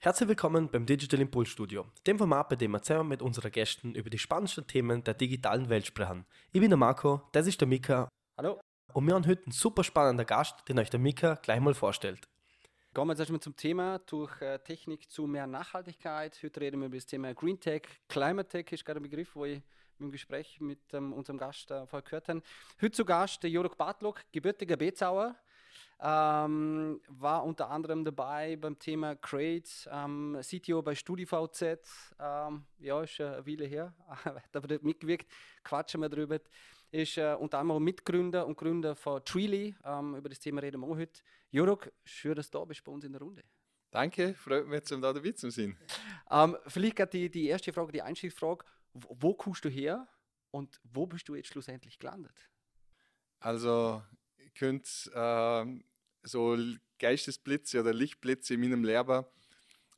Herzlich willkommen beim Digital Impulse Studio, dem Format, bei dem wir zusammen mit unseren Gästen über die spannendsten Themen der digitalen Welt sprechen. Ich bin der Marco, das ist der Mika. Hallo. Und wir haben heute einen super spannenden Gast, den euch der Mika gleich mal vorstellt. Kommen wir jetzt erstmal zum Thema durch äh, Technik zu mehr Nachhaltigkeit. Heute reden wir über das Thema Green Tech. Climate Tech ist gerade ein Begriff, wo ich im Gespräch mit ähm, unserem Gast äh, vorher gehört habe. Heute zu Gast der Jörg Bartlok, gebürtiger Bezauer. Ähm, war unter anderem dabei beim Thema Crate, ähm, CTO bei StudiVZ. Ähm, ja, ist eine Weile her, da wird mitgewirkt. Quatschen wir drüber. Ist äh, unter anderem Mitgründer und Gründer von Treely. Ähm, über das Thema reden wir heute. Jörg, schön, dass du da bist bei uns in der Runde. Danke, freut mich, um da dabei zu sein. Ähm, vielleicht gerade die, die erste Frage, die Einstiegsfrage. Wo, wo kommst du her und wo bist du jetzt schlussendlich gelandet? Also, ich könnte äh, so Geistesblitze oder Lichtblitze in meinem Leben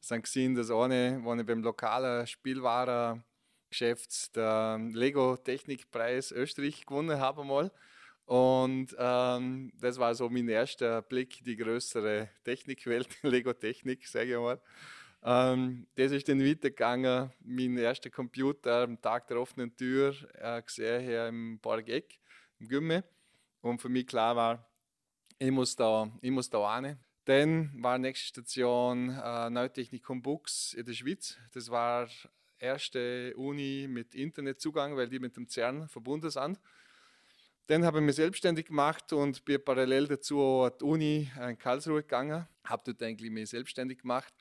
sind gesehen, dass eine, wenn ich beim lokalen Spielwarengeschäft der Lego Technikpreis Österreich gewonnen habe mal. Und ähm, das war so mein erster Blick, die größere Technikwelt, Lego Technik, sage ich mal. Ähm, das ist dann weitergegangen. Mein erster Computer am Tag der offenen Tür äh, gesehen hier im Park-Eck, im Gümme. Und für mich klar war, ich muss da, ich muss da rein. Dann war die nächste Station äh, Neutechnikum Bux in der Schweiz. Das war erste Uni mit Internetzugang, weil die mit dem CERN verbunden sind. Dann habe ich mich selbstständig gemacht und bin parallel dazu an die Uni in Karlsruhe gegangen. Habe dort eigentlich mich selbstständig gemacht.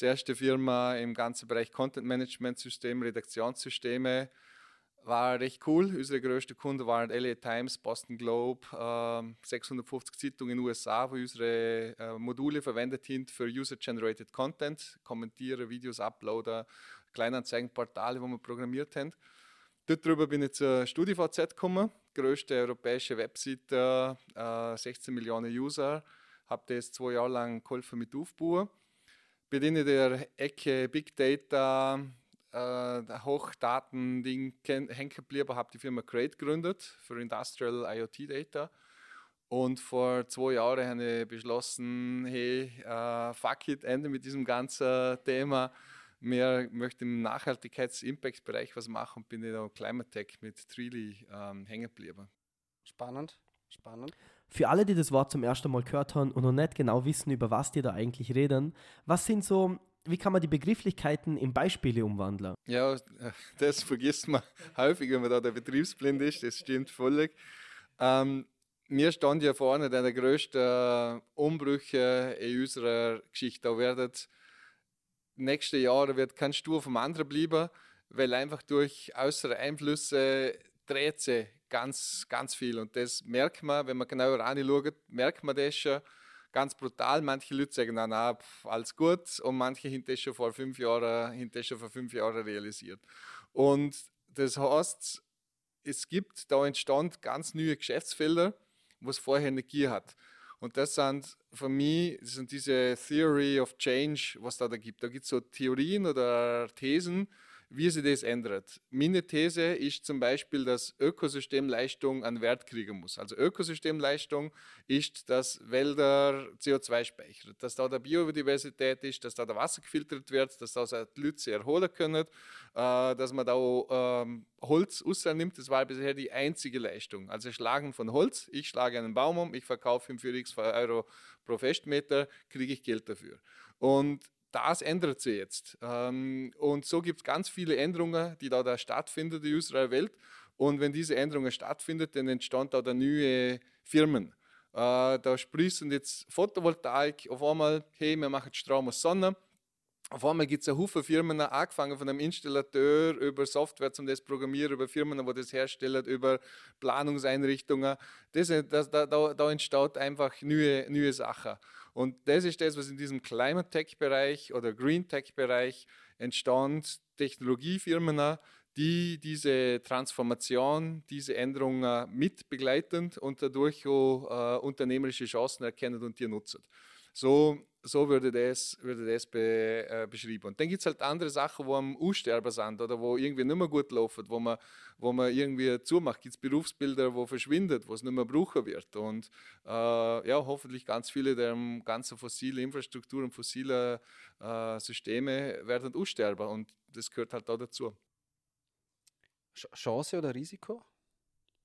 Die erste Firma im ganzen Bereich Content Management System, Redaktionssysteme war recht cool. Unsere größten Kunden waren LA Times, Boston Globe, äh, 650 Zeitungen in den USA, wo unsere äh, Module verwendet sind für User-Generated Content, Kommentieren, Videos uploaden, Kleinanzeigenportale, wo wir programmiert haben. Dort drüber bin ich zur StudiVZ gekommen, größte europäische Webseite, äh, 16 Millionen User. Habe das zwei Jahre lang geholfen mit aufbauen. Bin in der Ecke Big Data, äh, Hochdaten-Ding hängen geblieben, habe die Firma Crate gegründet für Industrial IoT Data. Und vor zwei Jahren habe ich beschlossen, hey, uh, fuck it, Ende mit diesem ganzen Thema. Mehr möchte im Nachhaltigkeits-Impact-Bereich was machen und bin in der Climate Tech mit Treely ähm, hängen geblieben. Spannend, spannend. Für alle, die das Wort zum ersten Mal gehört haben und noch nicht genau wissen, über was die da eigentlich reden, was sind so wie kann man die Begrifflichkeiten in Beispiele umwandeln? Ja, das vergisst man häufig, wenn man da der Betriebsblind ist, das stimmt völlig. Ähm, mir stand ja vorne der größte Umbrüche in unserer Geschichte. Da werden nächste Jahre wird kein Stur vom anderen bleiben, weil einfach durch äußere Einflüsse dreht sich ganz, ganz viel. Und das merkt man, wenn man genauer anschaut, merkt man das schon ganz brutal. Manche Leute sagen, na, na, alles gut. Und manche haben schon vor fünf Jahren, haben schon vor fünf Jahren realisiert. Und das heißt, es gibt, da entstand ganz neue Geschäftsfelder, was vorher Energie hat. Und das sind für mich das sind diese Theory of Change, was da, da gibt. Da gibt es so Theorien oder Thesen, wie sich das ändert. Meine These ist zum Beispiel, dass Ökosystemleistung einen Wert kriegen muss. Also Ökosystemleistung ist, dass Wälder CO2 speichern, dass da der Biodiversität ist, dass da der Wasser gefiltert wird, dass da die Leute erholen können, äh, dass man da ähm, Holz nimmt. Das war bisher die einzige Leistung. Also Schlagen von Holz, ich schlage einen Baum um, ich verkaufe ihn für x Euro pro Festmeter, kriege ich Geld dafür. Und das ändert sich jetzt. Ähm, und so gibt es ganz viele Änderungen, die da, da stattfinden in unserer Welt. Und wenn diese Änderungen stattfinden, dann entstehen da, da neue Firmen. Äh, da sprießen jetzt Photovoltaik auf einmal, hey, wir machen Strom aus Sonne. Auf einmal gibt es eine Haufen Firmen, angefangen von einem Installateur über Software zum das Programmieren, über Firmen, die das herstellen, über Planungseinrichtungen. Das, das, da, da, entsteht einfach neue, neue Sachen. Und das ist das, was in diesem Climate Tech-Bereich oder Green Tech-Bereich entstand. Technologiefirmen, die diese Transformation, diese Änderungen mit begleiten und dadurch auch äh, unternehmerische Chancen erkennen und die nutzen. So so würde das, würde das be, äh, beschrieben. Und dann gibt es halt andere Sachen, wo am Aussterben sind oder wo irgendwie nicht mehr gut laufen, wo man, wo man irgendwie zumacht. Gibt es Berufsbilder, wo verschwindet, wo es nicht mehr brauchen wird. Und äh, ja, hoffentlich ganz viele der ganzen fossile Infrastruktur und fossile äh, Systeme werden aussterben. Und das gehört halt auch dazu. Chance oder Risiko?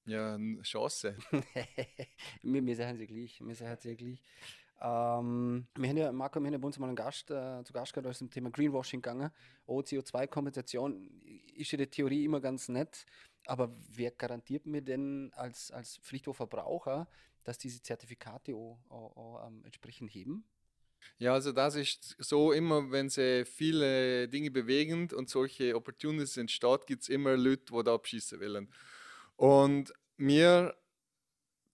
Ja, Chance. wir, wir sagen sie gleich. Wir sagen sie gleich. Ähm, wir haben ja, Marco, wir haben ja bei uns mal einen Gast, äh, zu Gast gehabt, als zum Thema Greenwashing gegangen. Oh, CO2-Kompensation ist ja die Theorie immer ganz nett, aber wer garantiert mir denn als, als Pflichtverbraucher, dass diese Zertifikate auch, auch, auch ähm, entsprechend heben? Ja, also das ist so immer, wenn sie viele Dinge bewegen und solche Opportunities entstehen, gibt es immer Leute, die da abschießen wollen. Und wir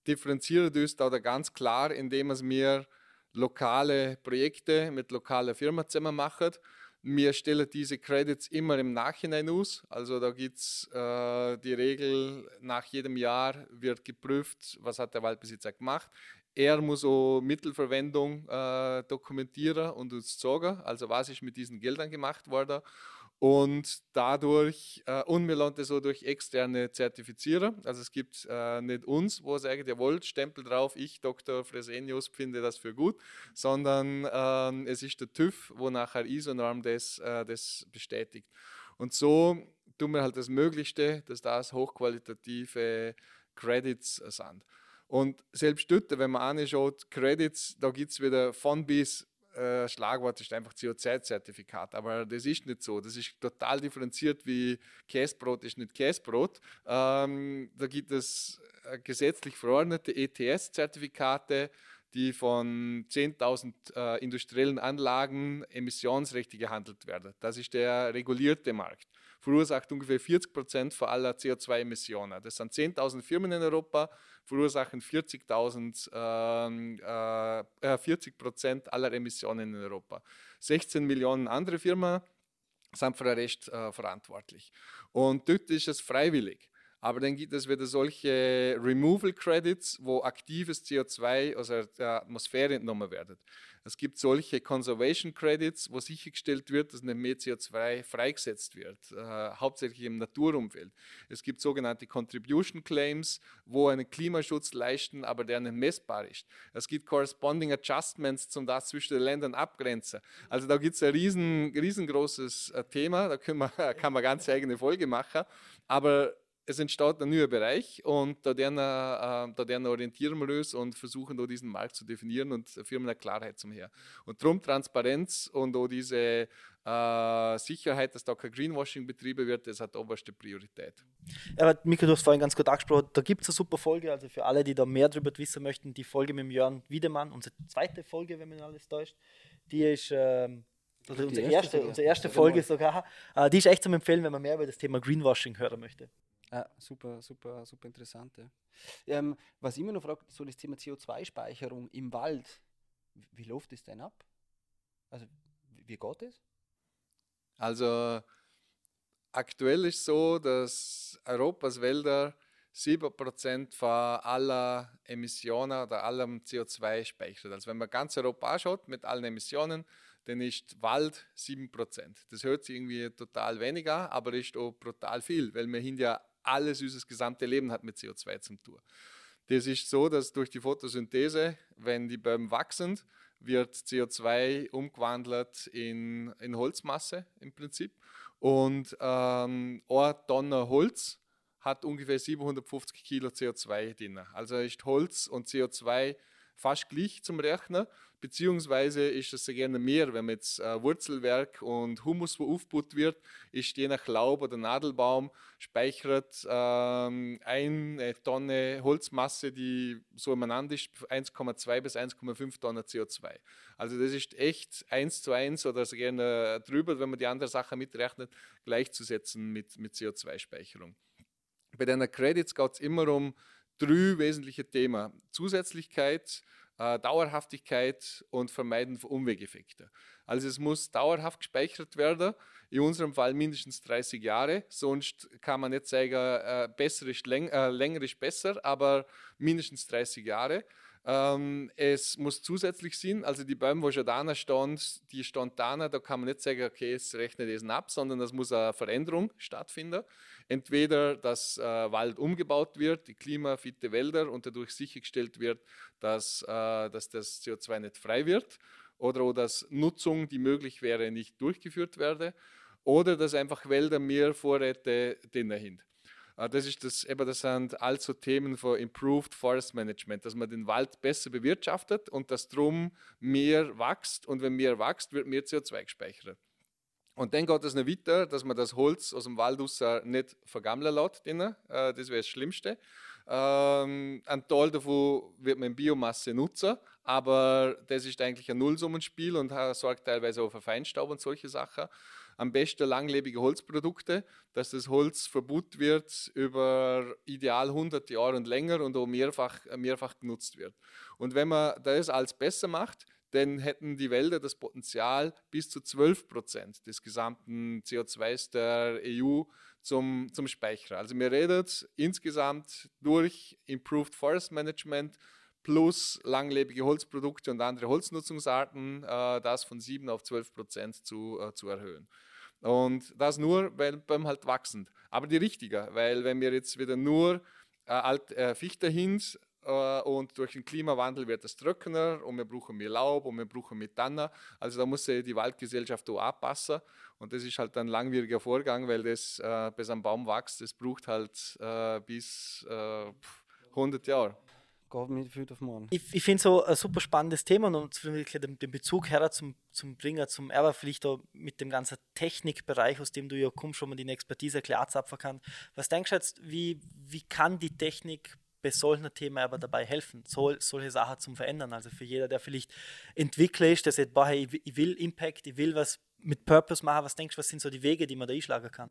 differenzieren uns da ganz klar, indem wir lokale Projekte mit lokalen Firmen zusammen machen. Wir stellen diese Credits immer im Nachhinein aus. Also da gibt es äh, die Regel, nach jedem Jahr wird geprüft, was hat der Waldbesitzer gemacht. Er muss auch Mittelverwendung äh, dokumentieren und uns sagen, also was ist mit diesen Geldern gemacht worden. Und dadurch, äh, und wir lassen das so durch externe Zertifizierer. Also es gibt äh, nicht uns, wo sagt, jawohl, Stempel drauf, ich, Dr. Fresenius, finde das für gut, sondern äh, es ist der TÜV, wo nachher ISO-Norm das, äh, das bestätigt. Und so tun wir halt das Möglichste, dass das hochqualitative Credits sind. Und selbst dort, wenn man anschaut, Credits, da gibt es wieder von bis äh, Schlagwort ist einfach CO2-Zertifikat. Aber das ist nicht so. Das ist total differenziert wie Käsebrot ist nicht Käsebrot. Ähm, da gibt es äh, gesetzlich verordnete ETS-Zertifikate, die von 10.000 äh, industriellen Anlagen Emissionsrechte gehandelt werden. Das ist der regulierte Markt. Verursacht ungefähr 40 Prozent von aller CO2-Emissionen. Das sind 10.000 Firmen in Europa, verursachen 40.000, ähm, äh, 40 Prozent aller Emissionen in Europa. 16 Millionen andere Firmen sind für den Rest äh, verantwortlich. Und dort ist es freiwillig. Aber dann gibt es wieder solche Removal Credits, wo aktives CO2 aus der Atmosphäre entnommen wird. Es gibt solche Conservation Credits, wo sichergestellt wird, dass nicht mehr CO2 freigesetzt wird, äh, hauptsächlich im Naturumfeld. Es gibt sogenannte Contribution Claims, wo einen Klimaschutz leisten, aber der nicht messbar ist. Es gibt Corresponding Adjustments, zum das zwischen den Ländern abgrenzen. Also da gibt es ein riesen, riesengroßes äh, Thema, da man, kann man ganz eigene Folge machen. Aber es entsteht ein neuer Bereich und da, werden, äh, da werden orientieren wir uns und versuchen da diesen Markt zu definieren und Firmen eine Klarheit zum her. Und darum Transparenz und auch diese äh, Sicherheit, dass da kein Greenwashing betrieben wird, das hat oberste Priorität. Ja, aber Mika, du hast vorhin ganz gut angesprochen, da gibt es eine super Folge, also für alle, die da mehr darüber wissen möchten, die Folge mit dem Jörn Wiedemann, unsere zweite Folge, wenn man alles täuscht, die ist... Ähm also unsere erste, erste, unsere erste Folge sogar, äh, die ist echt zum Empfehlen, wenn man mehr über das Thema Greenwashing hören möchte. Ja, super, super, super interessant. Ja. Ähm, was immer noch frage, so das Thema CO2-Speicherung im Wald, wie läuft das denn ab? Also, wie geht das? Also, aktuell ist so, dass Europas Wälder 7% von aller Emissionen oder allem CO2 speichert. Also wenn man ganz Europa anschaut mit allen Emissionen, dann ist Wald 7%. Das hört sich irgendwie total wenig an, aber ist auch brutal viel, weil wir hin ja alles unser gesamte Leben hat mit CO2 zu tun. Das ist so, dass durch die Photosynthese, wenn die Bäume wachsen, wird CO2 umgewandelt in, in Holzmasse im Prinzip. Und ähm, eine Tonne Holz hat ungefähr 750 Kilo CO2 drin. Also ist Holz und CO2 fast gleich zum Rechnen, beziehungsweise ist es sehr gerne mehr, wenn man jetzt äh, Wurzelwerk und Humus, wo aufgebaut wird, ist je nach Laub oder Nadelbaum speichert ähm, eine Tonne Holzmasse, die so umeinander ist, 1,2 bis 1,5 Tonnen CO2. Also das ist echt eins zu eins oder so gerne drüber, wenn man die andere Sache mitrechnet, gleichzusetzen mit, mit CO2-Speicherung. Bei den Credits geht es immer um drei wesentliche Themen. Zusätzlichkeit, äh, Dauerhaftigkeit und Vermeiden von Umwegeffekten. Also es muss dauerhaft gespeichert werden, in unserem Fall mindestens 30 Jahre, sonst kann man nicht sagen, äh, besser ist läng äh, länger ist besser, aber mindestens 30 Jahre. Ähm, es muss zusätzlich sein, also die Bäume, wo schon da stand, die stand da, da kann man nicht sagen, okay, es rechnet diesen ab, sondern es muss eine Veränderung stattfinden. Entweder, dass äh, Wald umgebaut wird, die klimafitte Wälder und dadurch sichergestellt wird, dass, äh, dass das CO2 nicht frei wird oder auch, dass Nutzung, die möglich wäre, nicht durchgeführt werde oder dass einfach Wälder mehr Vorräte drinnen sind. Äh, das, ist das, eben, das sind also Themen von Improved Forest Management, dass man den Wald besser bewirtschaftet und dass drum mehr wächst und wenn mehr wächst, wird mehr CO2 gespeichert. Und dann geht es noch weiter, dass man das Holz aus dem Wald nicht vergammeln lässt. Drinnen. Äh, das wäre das Schlimmste. Ähm, ein Teil davon wird man in Biomasse nutzen, aber das ist eigentlich ein Nullsummenspiel und sorgt teilweise auch für Feinstaub und solche Sachen am besten langlebige Holzprodukte, dass das Holz verbut wird über ideal 100 Jahre und länger und auch mehrfach, mehrfach genutzt wird. Und wenn man das alles besser macht, dann hätten die Wälder das Potenzial, bis zu 12 Prozent des gesamten CO2s der EU zum, zum Speichern. Also wir reden insgesamt durch Improved Forest Management plus langlebige Holzprodukte und andere Holznutzungsarten, äh, das von 7 auf 12 Prozent zu, äh, zu erhöhen. Und das nur, Bäume halt wachsen. Aber die richtiger, weil wenn wir jetzt wieder nur äh, alt, äh, Fichte hin und durch den Klimawandel wird es trockener und wir brauchen mehr Laub und wir brauchen mehr Tanner. Also da muss sich die Waldgesellschaft auch anpassen und das ist halt ein langwieriger Vorgang, weil das äh, bis am Baum wächst, das braucht halt äh, bis 100 Jahre. Ich, ich finde so ein super spannendes Thema und den, den Bezug her zum, zum Bringer, zum vielleicht auch mit dem ganzen Technikbereich, aus dem du ja kommst, schon mal die Expertise klar zapfen kann. Was denkst du jetzt, wie, wie kann die Technik bei solchen Themen aber dabei helfen, so, solche Sachen zu verändern? Also für jeder, der vielleicht Entwickler ist, der sagt, boah, hey, ich will Impact, ich will was mit Purpose machen, was denkst du, was sind so die Wege, die man da einschlagen kann?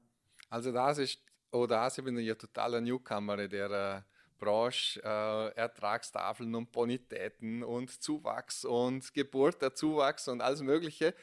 Also das ist, oder das ich bin ja totaler Newcomer, der äh, Branche, äh, Ertragstafeln und Bonitäten und Zuwachs und Geburt der Zuwachs und alles Mögliche.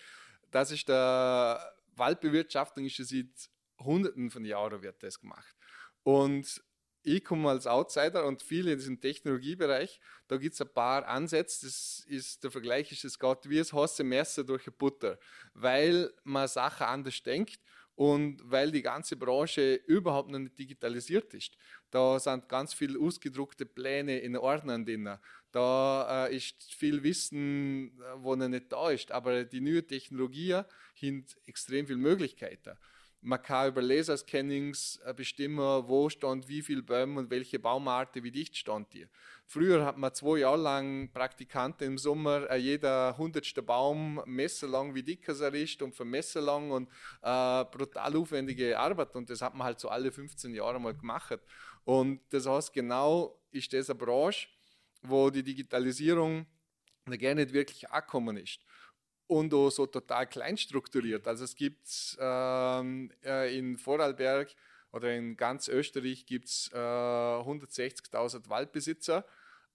Das ist der Waldbewirtschaftung ist seit Hunderten von Jahren wird das gemacht. Und ich komme als Outsider und viele in diesem Technologiebereich, da gibt es ein paar Ansätze, das ist, der Vergleich ist, es geht wie das heiße Messer durch eine Butter, weil man Sachen anders denkt und weil die ganze Branche überhaupt noch nicht digitalisiert ist. Da sind ganz viele ausgedruckte Pläne in Ordnern drin. Da äh, ist viel Wissen, äh, wo noch nicht da ist. Aber die neue Technologie hat extrem viele Möglichkeiten. Man kann über Laserscannings äh, bestimmen, wo stand wie viel Bäume und welche Baumarten, wie dicht stand die. Früher hat man zwei Jahre lang Praktikanten im Sommer, äh, jeder hundertste Baum messen lang, wie dick er ist und vermessen lang und äh, brutal aufwendige Arbeit und das hat man halt so alle 15 Jahre mal gemacht. Und das heißt, genau ist das eine Branche, wo die Digitalisierung gerne nicht wirklich angekommen ist und auch so total klein strukturiert. Also es gibt ähm, äh, in Vorarlberg oder in ganz Österreich gibt es äh, 160.000 Waldbesitzer,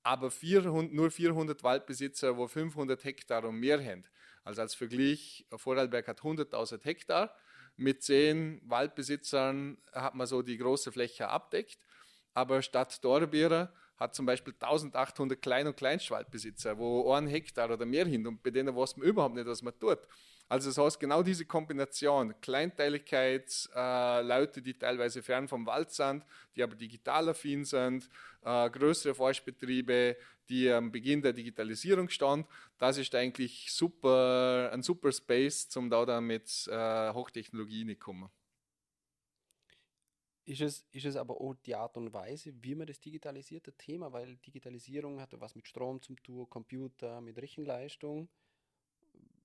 aber 400, nur 400 Waldbesitzer, wo 500 Hektar und mehr haben. Also als Vergleich, Vorarlberg hat 100.000 Hektar. Mit 10 Waldbesitzern hat man so die große Fläche abdeckt. Aber statt Dorbeere hat zum Beispiel 1800 Klein- und Kleinstwaldbesitzer, wo ein Hektar oder mehr hin und bei denen weiß man überhaupt nicht, was man tut. Also das heißt, genau diese Kombination, Kleinteiligkeit, äh, Leute, die teilweise fern vom Wald sind, die aber digital affin sind, äh, größere Forstbetriebe, die am Beginn der Digitalisierung stand, das ist eigentlich super, ein super Space, zum da dann mit äh, Hochtechnologie nicht kommen. Ist es, ist es aber auch die Art und Weise, wie man das digitalisiert, das Thema, weil Digitalisierung hat was mit Strom zu tun, Computer, mit Rechenleistung.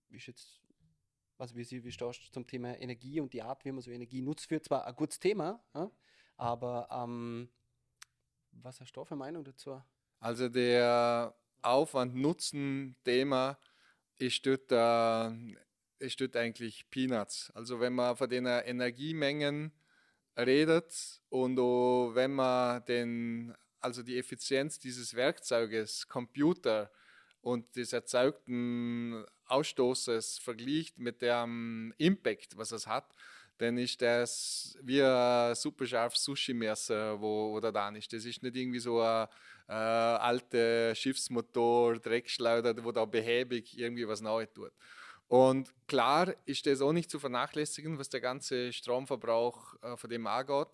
Ist jetzt, also wie, wie stehst du zum Thema Energie und die Art, wie man so Energie nutzt, für zwar ein gutes Thema, ja, aber ähm, was hast du für Meinung dazu? Also der Aufwand-Nutzen-Thema ist dort, äh, ist dort eigentlich Peanuts. Also wenn man von den Energiemengen redet und auch wenn man den, also die Effizienz dieses Werkzeuges, Computer und des erzeugten Ausstoßes vergleicht mit dem Impact, was es hat, dann ist das wie ein super scharfes Sushi-Messer, wo, wo da dran ist. Das ist nicht irgendwie so ein äh, alter Schiffsmotor, Dreckschleuder, wo da behäbig irgendwie was Neues tut. Und klar ist das auch nicht zu vernachlässigen, was der ganze Stromverbrauch äh, von dem angeht.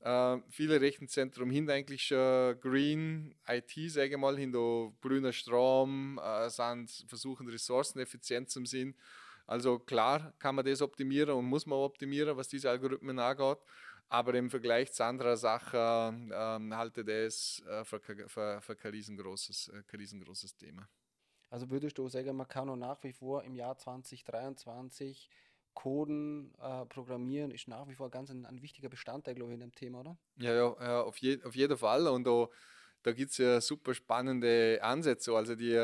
Äh, viele Rechenzentren hin eigentlich schon Green IT, sage ich mal, hin grüner Strom, äh, sind, versuchen ressourceneffizient zu sein. Also klar kann man das optimieren und muss man optimieren, was diese Algorithmen angeht. Aber im Vergleich zu anderen Sachen ähm, halte das äh, für, für, für riesengroßes, äh, riesengroßes Thema. Also würdest du sagen, man kann auch nach wie vor im Jahr 2023 Coden, äh, Programmieren ist nach wie vor ganz ein, ein, wichtiger Bestandteil, glaube ich, in dem Thema, oder? Ja, ja, ja auf, je, auf jeden Fall. Und da, da gibt es ja super spannende Ansätze. Also die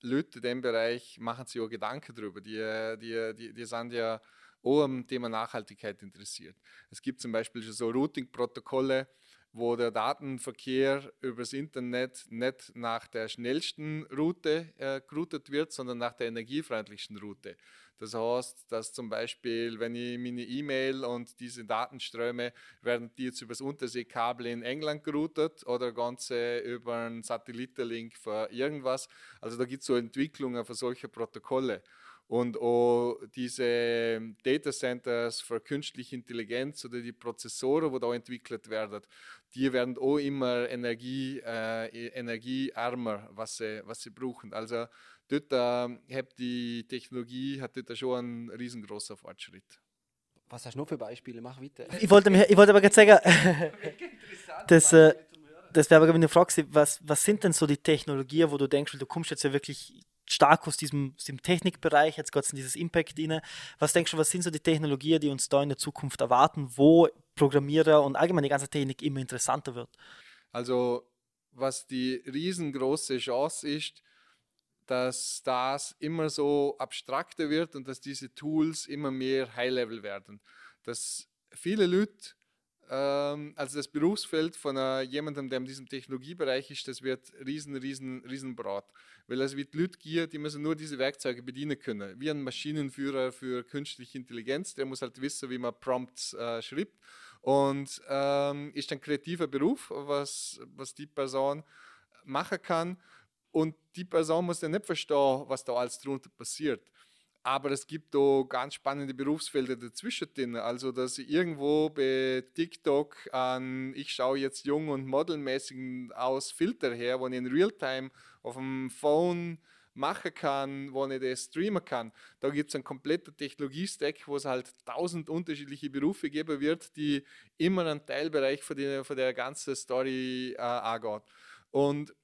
Leute in dem Bereich machen sich auch Gedanken darüber. Die, die, die, die sind ja auch am Thema Nachhaltigkeit interessiert. Es gibt zum Beispiel schon so Routing-Protokolle, wo der Datenverkehr übers Internet nicht nach der schnellsten Route äh, geroutet wird, sondern nach der energiefreundlichsten Route. Das heißt, dass zum Beispiel, wenn ich meine E-Mail und diese Datenströme, werden die jetzt übers Unterseekabel in England geroutet oder ganze über einen Satellitenlink für irgendwas. Also da gibt es so Entwicklungen für solche Protokolle. Und auch diese Data Centers für künstliche Intelligenz oder die Prozessoren, die da entwickelt werden, die werden auch immer Energie, äh, energieärmer, was sie, was sie brauchen. Also dort äh, hat die Technologie hat dort schon einen riesengroßen Fortschritt. Was hast du noch für Beispiele? Mach weiter. Ich wollte, mir, ich wollte aber gerade sagen, das, äh, das wäre aber eine Frage, was, was sind denn so die Technologien, wo du denkst, du kommst jetzt ja wirklich stark aus diesem, aus dem Technikbereich, jetzt es in dieses Impact rein. Was denkst du, was sind so die Technologien, die uns da in der Zukunft erwarten, wo Programmierer und allgemein die ganze Technik immer interessanter wird? Also, was die riesengroße Chance ist, dass das immer so abstrakter wird und dass diese Tools immer mehr High-Level werden. Dass viele Leute ähm, also das Berufsfeld von uh, jemandem, der in diesem Technologiebereich ist, das wird riesen, riesen, riesen breit. Weil es wird Leute geben, die müssen nur diese Werkzeuge bedienen können. Wie ein Maschinenführer für künstliche Intelligenz, der muss halt wissen, wie man Prompts äh, schreibt. Und ähm, ist ein kreativer Beruf, was, was die Person machen kann. Und die Person muss ja nicht verstehen, was da alles drunter passiert. Aber es gibt da ganz spannende Berufsfelder dazwischen. Also, dass ich irgendwo bei TikTok an, ich schaue jetzt jung und modelmäßig aus Filter her, wo ich in Realtime auf dem Phone machen kann, wo ich das streamen kann. Da gibt es einen kompletten Technologie-Stack, wo es halt tausend unterschiedliche Berufe geben wird, die immer einen Teilbereich von der, von der ganzen Story äh, angeht. Und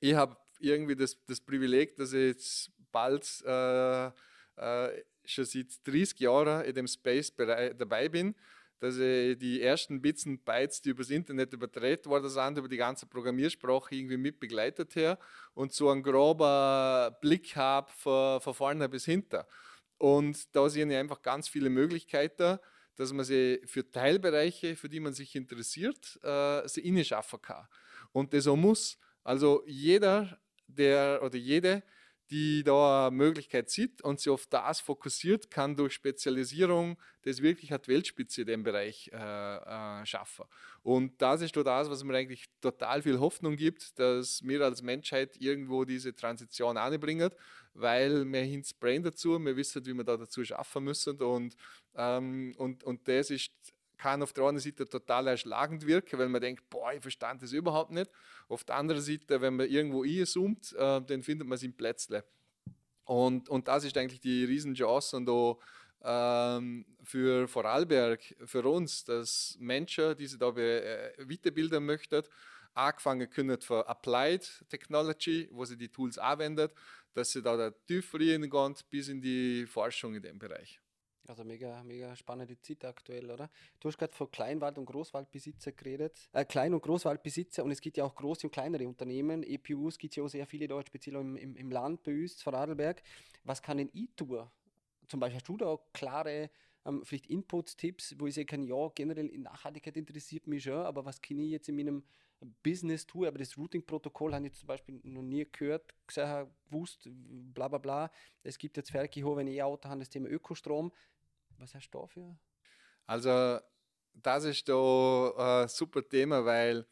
ich habe irgendwie das, das Privileg, dass ich jetzt bald äh, äh, schon seit 30 Jahren in dem Space dabei bin, dass ich die ersten Bits und Bytes, die übers Internet übertragen worden sind, über die ganze Programmiersprache irgendwie mit begleitet habe und so einen groben Blick habe von, von vorne bis hinten. Und da sehe ich einfach ganz viele Möglichkeiten, dass man sie für Teilbereiche, für die man sich interessiert, äh, sie innen schaffen kann. Und das auch muss. Also jeder, der oder jede, die da eine Möglichkeit sieht und sich auf das fokussiert, kann durch Spezialisierung das wirklich hat Weltspitze in dem Bereich äh, äh, schaffen. Und das ist das, was mir eigentlich total viel Hoffnung gibt, dass wir als Menschheit irgendwo diese Transition anbringen, weil wir hin Brain dazu, wir wissen, wie wir da dazu schaffen müssen und, ähm, und, und das ist kann auf der einen Seite total erschlagend wirken, weil man denkt, boah, ich verstand das überhaupt nicht. Auf der anderen Seite, wenn man irgendwo einzoomt, äh, dann findet man es im Plätzle. Und, und das ist eigentlich die Riesenchance und auch, ähm, für Vorarlberg, für uns, dass Menschen, die sich da äh, weiterbilden möchten, angefangen können für Applied Technology, wo sie die Tools anwenden, dass sie da, da tiefer reingehen bis in die Forschung in dem Bereich. Also mega, mega spannende Zeit aktuell, oder? Du hast gerade von Kleinwald- und Großwaldbesitzer geredet. Äh, Klein- und Großwaldbesitzer und es gibt ja auch große und kleinere Unternehmen. EPUs gibt es ja auch sehr viele dort, speziell im, im, im Land bei uns, Vorarlberg. Was kann denn ich tun? Zum Beispiel hast du da klare ähm, vielleicht Inputs, Tipps, wo ich sagen kann, ja, generell in Nachhaltigkeit interessiert mich schon, aber was kann ich jetzt in meinem Business tun? Aber das Routing-Protokoll habe ich zum Beispiel noch nie gehört, gesehen, gewusst, bla bla bla. Es gibt jetzt ich E-Auto habe, das Thema Ökostrom. Was hast du dafür? Also das ist da ein super Thema, weil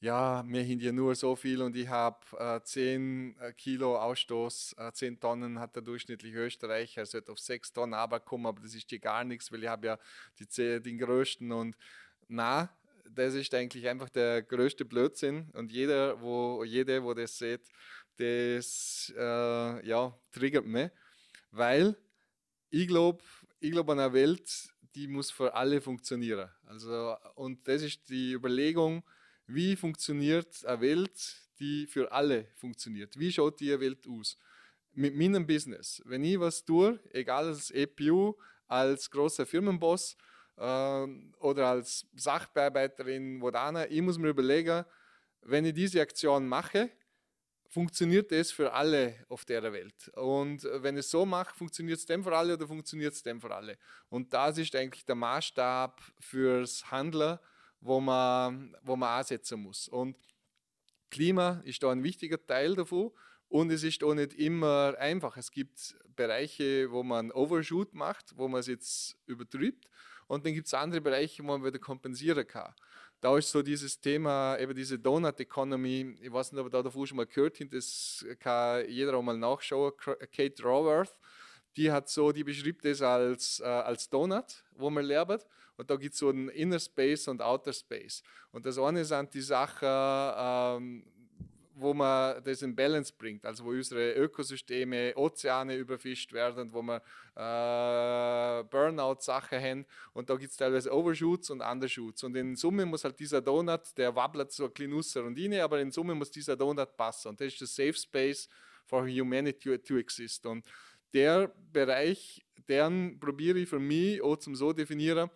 ja, wir haben ja nur so viel und ich habe äh, 10 äh, Kilo Ausstoß, äh, 10 Tonnen hat der durchschnittliche Österreicher, er sollte auf 6 Tonnen kommen, aber das ist ja gar nichts, weil ich habe ja die 10, den größten und na, das ist eigentlich einfach der größte Blödsinn und jeder, wo, jede, wo das sieht, das äh, ja, triggert mich, weil ich glaube, ich glaube an einer Welt, die muss für alle funktionieren. Also, und das ist die Überlegung, wie funktioniert eine Welt, die für alle funktioniert? Wie schaut die Welt aus? Mit meinem Business. Wenn ich was tue, egal als EPU, als großer Firmenboss oder als Sachbearbeiterin, Vodana, ich muss mir überlegen, wenn ich diese Aktion mache, funktioniert es für alle auf der Welt. Und wenn ich es so mache, funktioniert es dem für alle oder funktioniert es dem für alle. Und das ist eigentlich der Maßstab fürs Handeln wo man, wo man ansetzen muss. Und Klima ist da ein wichtiger Teil davon. Und es ist auch nicht immer einfach. Es gibt Bereiche, wo man Overshoot macht, wo man es jetzt übertrübt. Und dann gibt es andere Bereiche, wo man wieder kompensieren kann. Da ist so dieses Thema, eben diese Donut Economy, ich weiß nicht, ob ihr da davor schon mal gehört habt, das kann jeder auch mal nachschauen. Kate Raworth, die hat so, die beschreibt das als, äh, als Donut, wo man lernt. Und da gibt es so einen Inner Space und Outer Space. Und das eine sind die Sachen, ähm, wo man das in Balance bringt, also wo unsere Ökosysteme, Ozeane überfischt werden, wo wir äh, Burnout-Sachen haben. Und da gibt es teilweise Overshoots und Undershoots. Und in Summe muss halt dieser Donut, der wabbelt so ein bisschen und rein, aber in Summe muss dieser Donut passen. Und das ist der Safe Space for Humanity to exist. Und der Bereich, den probiere ich für mich auch zum so definieren,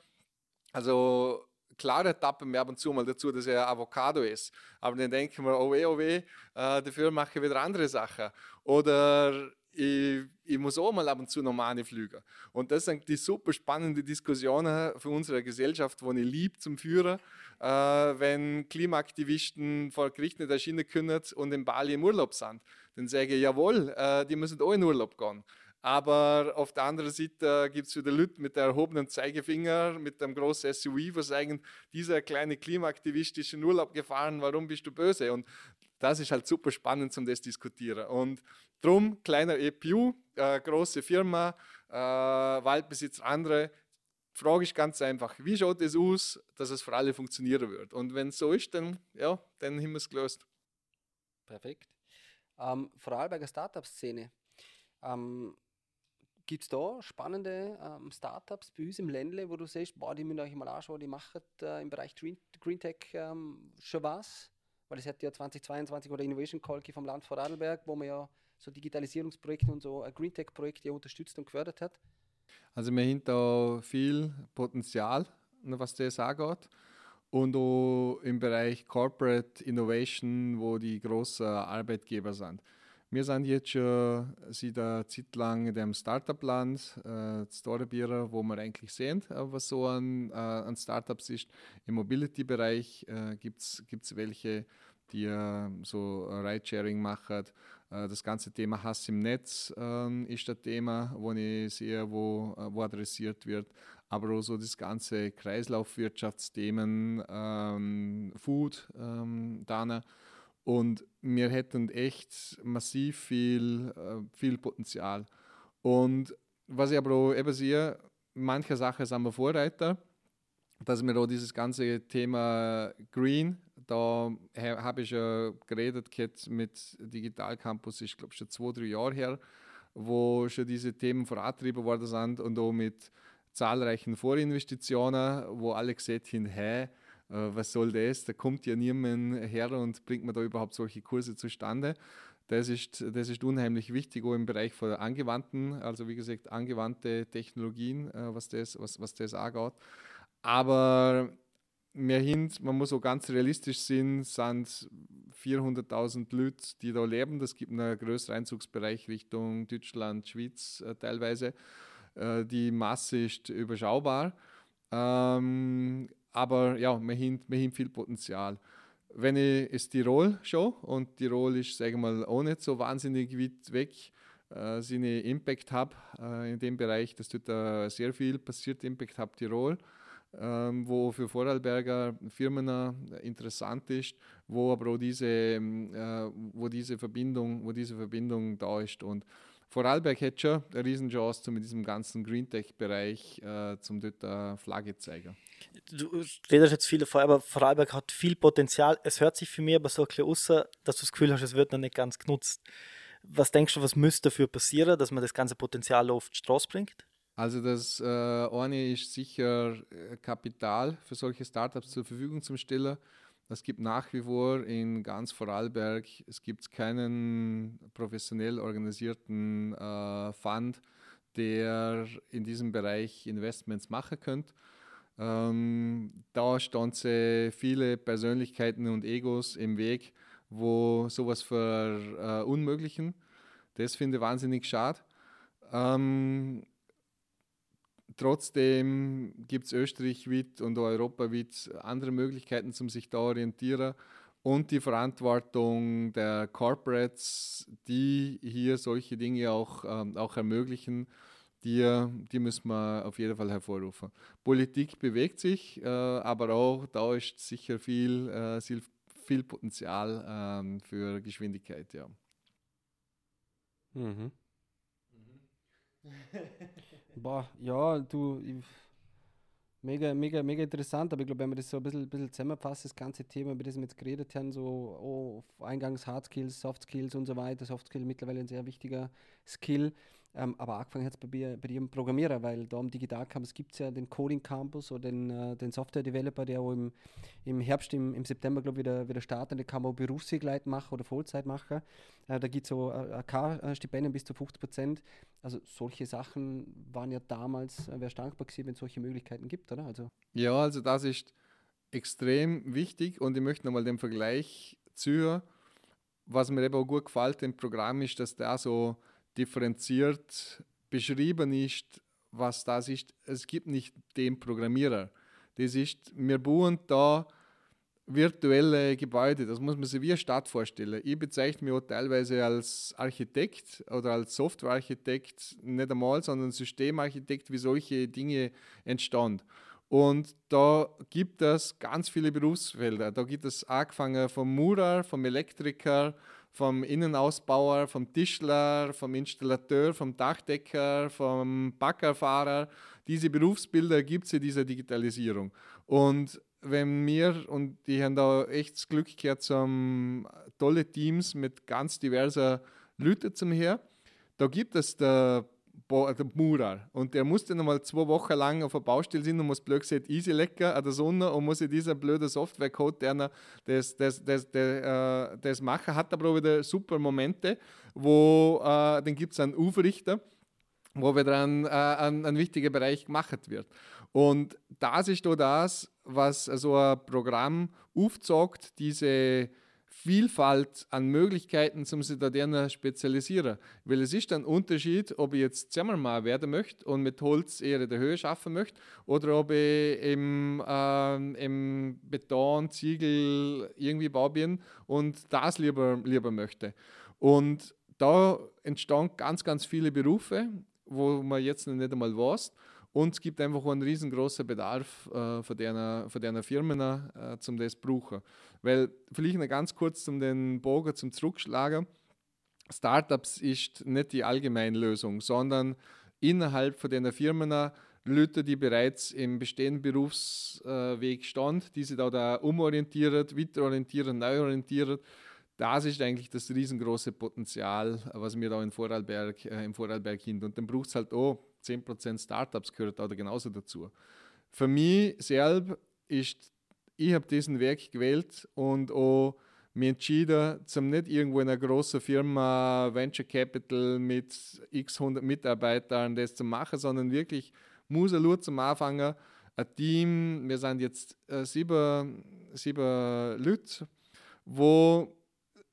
also klare tappen wir ab und zu mal dazu, dass er Avocado ist. Aber dann denken wir, oh weh, oh weh, äh, dafür mache ich wieder andere Sachen. Oder ich, ich, muss auch mal ab und zu normale fliegen. Und das sind die super spannenden Diskussionen für unsere Gesellschaft, die ich liebe zum Führen, äh, wenn Klimaaktivisten vor Gericht nicht erschienen können und in Bali im Urlaub sind. Dann sage ich, jawohl, äh, die müssen auch in Urlaub gehen. Aber auf der anderen Seite gibt es wieder Leute mit erhobenen Zeigefinger, mit einem großen SUV, was sagen, dieser kleine Klimaaktivist ist in Urlaub gefahren, warum bist du böse? Und das ist halt super spannend zum das diskutieren. Und drum kleiner EPU, äh, große Firma, äh, Waldbesitz andere. Die Frage ist ganz einfach, wie schaut es aus, dass es für alle funktionieren wird? Und wenn es so ist, dann, ja, dann haben wir es gelöst. Perfekt. Ähm, Vorarlberger Startup-Szene. Ähm, Gibt es da spannende ähm, Startups bei uns im Ländle, wo du siehst, boah, die müssen euch mal anschauen, die machen äh, im Bereich Green, Green Tech ähm, schon was? Weil es hat ja 2022 oder Innovation Call vom Land Vorarlberg, wo man ja so Digitalisierungsprojekte und so ein Green Tech Projekte unterstützt und gefördert hat. Also wir haben da viel Potenzial, was das angeht. Und auch im Bereich Corporate Innovation, wo die großen Arbeitgeber sind. Wir sind jetzt schon seit einer Zeit lang in dem Startup-Land, äh, Storebier, wo wir eigentlich sehen, äh, was so an, äh, an Startups ist. Im Mobility-Bereich äh, gibt es welche, die äh, so Ridesharing machen. Äh, das ganze Thema Hass im Netz äh, ist das Thema, wo ich sehe, wo, wo adressiert wird. Aber auch so das ganze Kreislaufwirtschaftsthemen, ähm, Food, ähm, Dana. Und wir hätten echt massiv viel, äh, viel Potenzial. Und was ich aber auch eben sehe, manche Sachen sind wir Vorreiter, dass wir auch dieses ganze Thema Green, da habe ich ja geredet mit Digital Campus, ich glaube schon zwei, drei Jahre her, wo schon diese Themen vorangetrieben worden sind und auch mit zahlreichen Vorinvestitionen, wo alle gesehen haben, hey, was soll das? Da kommt ja niemand her und bringt man da überhaupt solche Kurse zustande. Das ist, das ist unheimlich wichtig, auch im Bereich von angewandten, also wie gesagt, angewandte Technologien, äh, was, das, was, was das angeht. Aber mehr hin, man muss auch ganz realistisch sein, sind 400.000 Leute, die da leben. Das gibt einen größeren Einzugsbereich Richtung Deutschland, Schweiz äh, teilweise. Äh, die Masse ist überschaubar. Ähm, aber ja, wir haben, wir haben viel Potenzial. Wenn ich es Tirol schaue, und Tirol ist, sagen wir mal, auch nicht so wahnsinnig weit weg, äh, seine Impact Hub äh, in dem Bereich, das tut da sehr viel passiert, Impact Hub Tirol. ähm, wo für Vorarlberger Firmen äh, interessant ist, wo aber auch diese, ähm, äh, wo diese Verbindung, wo diese Verbindung da ist. Und Vorarlberg hätte schon eine Riesenchance, um mit diesem ganzen Greentech-Bereich äh, zum dort eine Flagge zeigen. Du redest jetzt viel davon, aber Vorarlberg hat viel Potenzial. Es hört sich für mich aber so ein bisschen aus, dass du das Gefühl hast, es wird noch nicht ganz genutzt. Was denkst du, was müsste dafür passieren, dass man das ganze Potenzial auf die Straße bringt? Also das äh, eine ist sicher äh, Kapital für solche Startups zur Verfügung zu stellen. Es gibt nach wie vor in ganz Vorarlberg, es gibt keinen professionell organisierten äh, Fund, der in diesem Bereich Investments machen könnte. Ähm, da standen viele Persönlichkeiten und Egos im Weg, wo sowas verunmöglichen. Äh, das finde ich wahnsinnig schade. Ähm, Trotzdem gibt es österreichweit und europaweit andere Möglichkeiten, um sich da orientieren und die Verantwortung der Corporates, die hier solche Dinge auch, ähm, auch ermöglichen, die, die müssen wir auf jeden Fall hervorrufen. Politik bewegt sich, äh, aber auch da ist sicher viel, äh, viel Potenzial äh, für Geschwindigkeit. Ja. Mhm. Boah, ja, du, mega, mega, mega interessant, aber ich glaube, wenn wir das so ein bisschen, bisschen zusammenfassen, das ganze Thema, über das wir jetzt geredet haben, so oh, eingangs Hard Skills, Soft Skills und so weiter, Soft Skill mittlerweile ein sehr wichtiger Skill, ähm, aber angefangen hat es bei, bei dir Programmierer, weil da im Digital Campus gibt es ja den Coding Campus oder den, äh, den Software Developer, der auch im, im Herbst, im, im September, glaube ich, wieder, wieder startet. Da kann man auch Berufswegleit machen oder Vollzeit machen. Äh, da gibt es so äh, AK-Stipendien bis zu 50 Prozent. Also solche Sachen waren ja damals, äh, wäre dankbar gewesen, wenn es solche Möglichkeiten gibt, oder? Also ja, also das ist extrem wichtig und ich möchte nochmal den Vergleich ziehen. Was mir eben auch gut gefällt im Programm ist, dass da so differenziert beschrieben ist, was das ist. Es gibt nicht den Programmierer. Das ist, wir bauen da virtuelle Gebäude. Das muss man sich wie eine Stadt vorstellen. Ich bezeichne mich auch teilweise als Architekt oder als Softwarearchitekt, nicht einmal, sondern Systemarchitekt, wie solche Dinge entstanden. Und da gibt es ganz viele Berufsfelder. Da gibt es angefangen vom Murer, vom Elektriker, vom Innenausbauer, vom Tischler, vom Installateur, vom Dachdecker, vom Baggerfahrer. Diese Berufsbilder gibt es in dieser Digitalisierung. Und wenn wir, und die haben da echt das Glück gehabt, zum tolle Teams mit ganz diverser Leute zum her, da gibt es der der Murer. Und der musste nochmal zwei Wochen lang auf der Baustelle sein und muss blöd gesagt easy lecker an der Sonne und muss in dieser blöde Software-Code, der das, das, das, das, äh, das machen, hat aber auch wieder super Momente, wo äh, dann gibt es einen Aufrichter, wo wieder ein, äh, ein, ein wichtiger Bereich gemacht wird. Und das ist da das, was so ein Programm aufzeigt, diese Vielfalt an Möglichkeiten zum da spezialisieren. Weil es ist ein Unterschied, ob ich jetzt Zimmermann werden möchte und mit Holz eher in der Höhe schaffen möchte oder ob ich im, äh, im Beton, Ziegel irgendwie bau bin und das lieber, lieber möchte. Und da entstanden ganz, ganz viele Berufe, wo man jetzt noch nicht einmal weiß. Und es gibt einfach einen riesengroßen Bedarf äh, von, der, von der Firmen, äh, zum das brauchen. Weil, vielleicht noch ganz kurz um den Bogen zum Zurückschlagen. Startups ist nicht die allgemeine Lösung, sondern innerhalb von den Firmen Leute, die bereits im bestehenden Berufsweg stand, die sich da, da umorientieren, weiterorientieren, neu orientieren. Das ist eigentlich das riesengroße Potenzial, was wir da in Vorarlberg, äh, im Vorarlberg hin. Und dann braucht es halt auch 10% Startups gehört da genauso dazu. Für mich selbst ist, ich habe diesen Weg gewählt und auch mich entschieden, zum nicht irgendwo in einer großen Firma Venture Capital mit x 100 Mitarbeitern das zu machen, sondern wirklich muss nur zum Anfangen ein Team, wir sind jetzt äh, sieben, sieben Leute, wo,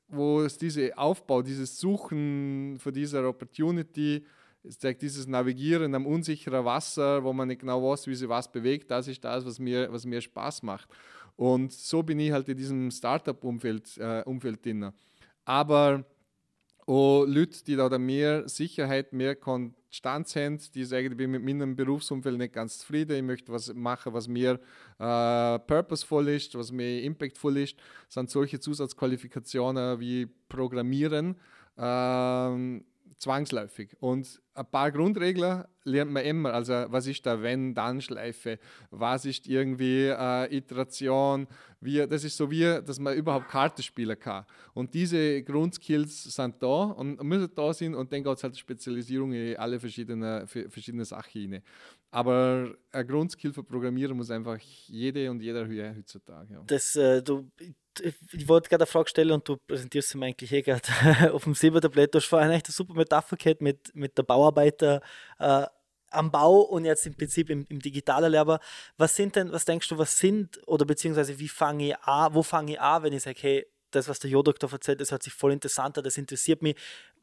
wo es diese Aufbau, dieses Suchen für diese Opportunity es zeigt dieses Navigieren am unsicheren Wasser, wo man nicht genau weiß, wie sich was bewegt. Das ist das, was mir, was mir Spaß macht. Und so bin ich halt in diesem Startup-Umfeld äh, Umfeld drin. Aber Und Leute, die da mehr Sicherheit, mehr Konstanz haben, die sagen, ich bin mit meinem Berufsumfeld nicht ganz zufrieden, ich möchte was machen, was mir äh, purposeful ist, was mir impactful ist, sind solche Zusatzqualifikationen wie Programmieren. Ähm, zwangsläufig. Und ein paar Grundregeln lernt man immer. Also, was ist der Wenn-Dann-Schleife? Was ist irgendwie äh, Iteration? Wie, das ist so wie, dass man überhaupt Karten spielen kann. Und diese Grundskills sind da und müssen da sein und dann geht es halt Spezialisierung in alle verschiedenen, verschiedene Sachen rein. Aber ein Grundskill für Programmieren muss einfach jede und jeder hören heutzutage. Ja. Das, äh, du, ich wollte gerade eine Frage stellen und du präsentierst sie mir eigentlich eh gerade auf dem Silbertablett. Du hast vorhin echt eine super Metapher gehabt mit, mit der Bauarbeiter äh, am Bau und jetzt im Prinzip im, im digitalen Lehrer. Was sind denn, was denkst du, was sind oder beziehungsweise wie fange ich an, wo fange ich an, wenn ich sage, hey, das, was der Jo-Doktor erzählt, das hört sich voll interessant an, das interessiert mich.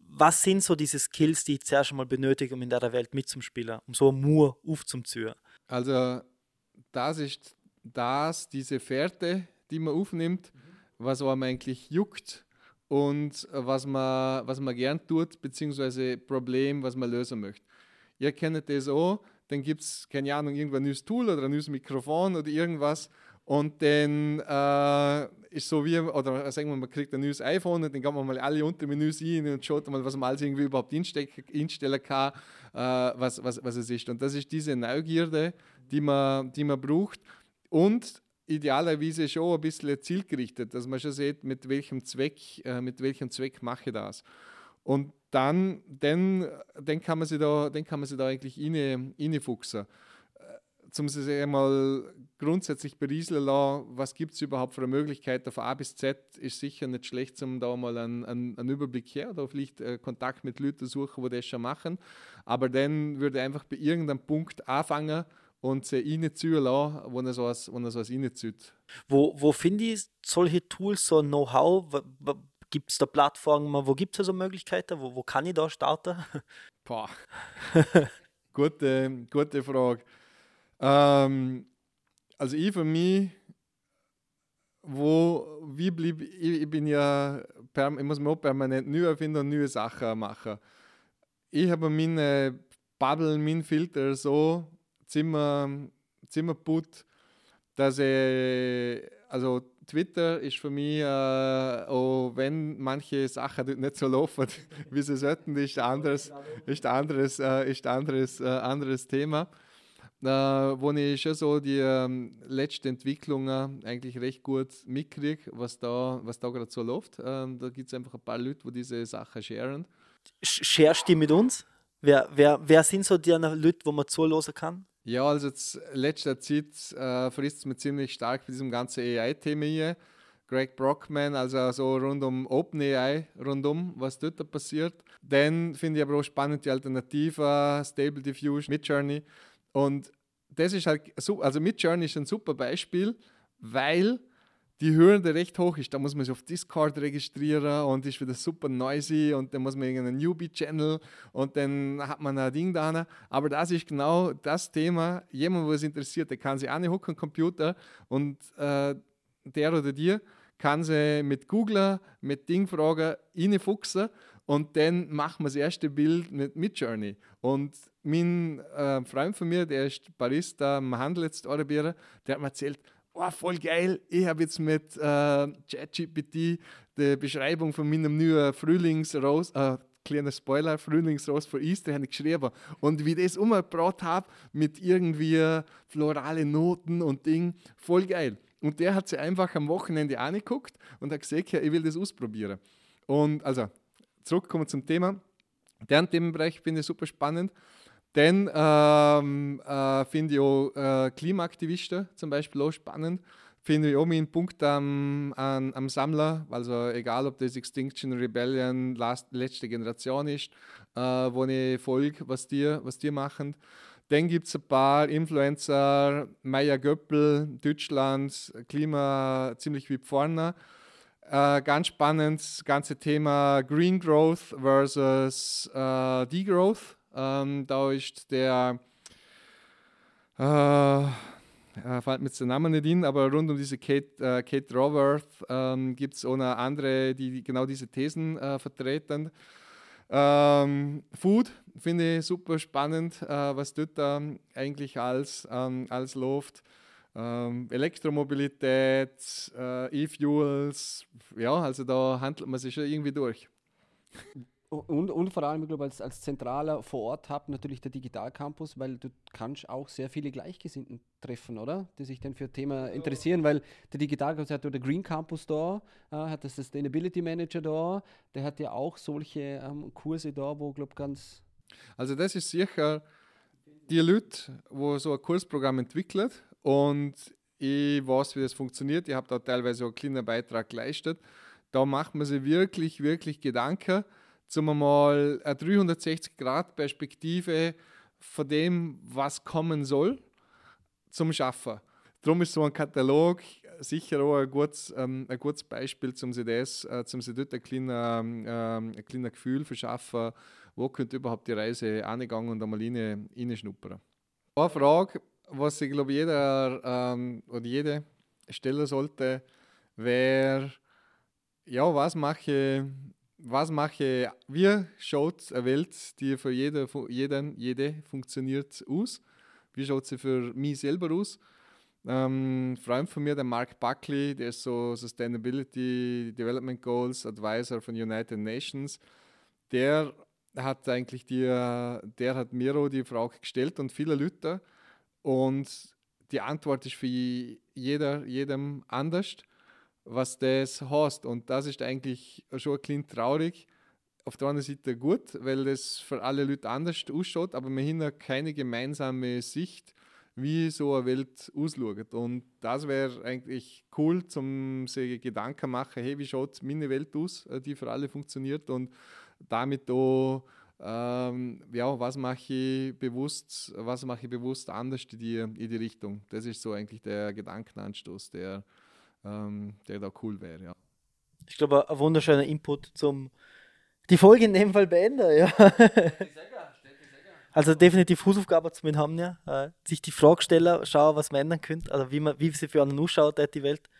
Was sind so diese Skills, die ich zuerst einmal benötige, um in der Welt mitzuspielen, um so Mur aufzuziehen? Also, das ist das, diese Fährte, die man aufnimmt, was einem eigentlich juckt und was man, was man gern tut, beziehungsweise Problem, was man lösen möchte. Ihr kennt das auch, dann gibt es, keine Ahnung, irgendein neues Tool oder ein neues Mikrofon oder irgendwas und dann äh, ist so wie, oder sagen wir, man kriegt ein neues iPhone und dann kann man mal alle Untermenüs ein und schaut mal, was man alles irgendwie überhaupt einstellen kann, äh, was, was, was es ist. Und das ist diese Neugierde, die man, die man braucht. Und idealerweise schon ein bisschen zielgerichtet, dass man schon sieht, mit welchem Zweck, äh, mit welchem Zweck mache ich das. Und dann, dann, dann, kann man sich da, dann kann man sich da eigentlich reinfuchsen. Äh, zum sich einmal grundsätzlich berieseln lassen, was gibt es überhaupt für eine Möglichkeit, von A bis Z ist sicher nicht schlecht, um da mal einen, einen, einen Überblick her, oder vielleicht äh, Kontakt mit Leuten suchen, die das schon machen. Aber dann würde ich einfach bei irgendeinem Punkt anfangen und sie reinziehen lassen, wenn er sowas, wenn er sowas reinzieht. Wo, wo finde ich solche Tools, so Know-how? Gibt es da Plattformen, wo gibt es so Möglichkeiten? Wo, wo kann ich da starten? Boah. gute, gute Frage. Ähm, also ich für mich, wo, wie blieb, ich, ich bin ja, ich muss mir auch permanent neu erfinden und neue Sachen machen. Ich habe meine Bubble, meinen Filter so Zimmer, Zimmer dass ich, also Twitter ist für mich, äh, auch wenn manche Sachen nicht so laufen, wie sie sollten, ist ein anderes, ist anderes, äh, ist anderes, äh, anderes Thema. Äh, wo ich schon so die ähm, letzten Entwicklungen eigentlich recht gut mitkriege, was da, was da gerade so läuft. Ähm, da gibt es einfach ein paar Leute, die diese Sachen sharen. Sharest die mit uns? Wer, wer, wer sind so die Leute, wo man zuhören kann? Ja, also in letzter Zeit äh, frisst es mir ziemlich stark bei diesem ganzen AI-Thema hier. Greg Brockman, also so rund um OpenAI, rundum, was dort passiert. Dann finde ich aber auch spannend die Alternative Stable Diffusion, Midjourney. Und das ist halt, also Midjourney ist ein super Beispiel, weil die Hürde recht hoch ist. Da muss man sich auf Discord registrieren und ist wieder super noisy und dann muss man irgendeinen Newbie-Channel und dann hat man ein Ding da. Aber das ist genau das Thema. Jemand, wo es interessiert, der kann sich anhocken am Computer und äh, der oder die kann sie mit Google, mit Dingfragen reinfuchsen und dann machen wir das erste Bild mit Midjourney. Und mein äh, Freund von mir, der ist Barista am Handel jetzt der hat mir erzählt, oh, voll geil, ich habe jetzt mit äh, ChatGPT die Beschreibung von meinem neuen Frühlingsrose, äh, kleiner Spoiler, Frühlingsrose für Easter ich geschrieben. Und wie das umgebracht habe mit irgendwie florale Noten und Ding, voll geil. Und der hat sich einfach am Wochenende angeguckt und hat gesagt, ja, ich will das ausprobieren. Und also, zurückkommen zum Thema. Deren Themenbereich finde ich super spannend. Dann ähm, äh, finde ich auch äh, Klimaaktivisten zum Beispiel auch spannend. Finde ich auch einen Punkt am, am, am, Sammler, also egal ob das Extinction Rebellion last, letzte Generation ist, äh, wo ich folge, was die, was die machen. Dann gibt es ein paar Influencer, Maya Göppel, Deutschland, Klima ziemlich wie vorne. Äh, ganz spannend, das ganze Thema Green Growth versus äh, Degrowth. Ähm, da ist der, äh, äh, fällt mir jetzt der Name nicht in, aber rund um diese Kate, äh, Kate Raworth ähm, gibt es auch noch andere, die genau diese Thesen äh, vertreten. Ähm, Food finde ich super spannend, äh, was dort ähm, eigentlich als, ähm, als läuft. Elektromobilität, äh, E-Fuels, ja, also da handelt man sich schon irgendwie durch. Und, und vor allem, ich glaube, als, als zentraler vor Ort Hub natürlich der Digitalcampus, weil du kannst auch sehr viele Gleichgesinnten treffen, oder? Die sich dann für ein Thema interessieren, weil der Digitalcampus hat der Green Campus da, äh, hat das Sustainability Manager da, der hat ja auch solche ähm, Kurse da, wo, glaube ganz... Also das ist sicher die Leute, wo so ein Kursprogramm entwickelt und ich weiß, wie das funktioniert. Ich habe da teilweise auch einen kleinen Beitrag geleistet. Da macht man sich wirklich, wirklich Gedanken, zum einmal eine 360-Grad-Perspektive von dem, was kommen soll, zum Schaffen. Darum ist so ein Katalog sicher auch ein gutes, ähm, ein gutes Beispiel, um sich, das, äh, um sich dort ein kleines ähm, ein kleiner Gefühl verschaffen, wo könnte überhaupt die Reise angegangen und einmal reinschnuppern. Eine Frage, was ich glaube jeder ähm, oder jede stellen sollte, wäre, ja, was mache was mache wie schaut eine Welt, die für jede, jeden, jede funktioniert aus? Wie schaut sie für mich selber aus? Ähm, ein Freund von mir, der Mark Buckley, der ist so Sustainability Development Goals Advisor von United Nations, der hat eigentlich die, der hat mir auch die Frage gestellt und viele Leute und die Antwort ist für jeder, jedem anders was das heißt. Und das ist eigentlich schon ein traurig. Auf der anderen Seite gut, weil das für alle Leute anders ausschaut, aber wir haben keine gemeinsame Sicht, wie so eine Welt ausschaut. Und das wäre eigentlich cool, zum sich Gedanken machen, hey, wie schaut meine Welt aus, äh, die für alle funktioniert und damit auch ähm, ja, was mache ich bewusst, was mache ich bewusst anders in die, in die Richtung. Das ist so eigentlich der Gedankenanstoß, der, ähm, der da cool wäre. Ja. Ich glaube, ein wunderschöner Input zum die Folge in dem Fall beenden. Ja. Also definitiv Hausaufgabe zu mir haben, ja. Äh, sich die Frage stellen, schauen, was man ändern könnte, also wie, man, wie sie für einen ausschaut, die Welt.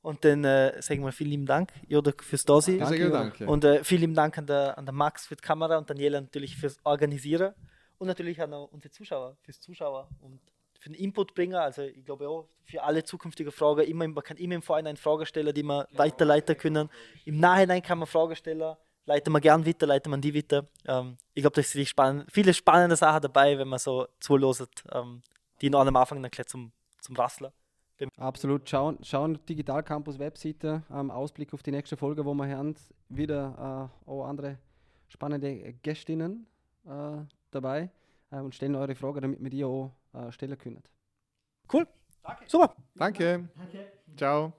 Und dann äh, sagen wir vielen lieben Dank, Joda, fürs Dasein. Danke, danke. Und äh, vielen lieben Dank an der, an der Max für die Kamera und Daniela natürlich fürs Organisieren. Und natürlich an unsere Zuschauer, fürs Zuschauer und für den Inputbringer. Also ich glaube auch für alle zukünftigen Fragen, immer, man kann immer im Vorhinein Fragen stellen, die man genau. weiterleiten können. Im Nachhinein kann man Fragen stellen, leiten wir gern weiter, leiten man die weiter. Ähm, ich glaube, da sind spannend, viele spannende Sachen dabei, wenn man so zulässt, ähm, die noch am Anfang dann gleich zum, zum Rasseln. Absolut. Schauen, schauen Digital Campus Webseite, ähm, Ausblick auf die nächste Folge, wo wir hören, wieder äh, auch andere spannende Gästinnen äh, dabei äh, und stellen eure Fragen, damit wir die auch stellen können. Cool. Danke. Super. Danke. Danke. Ciao.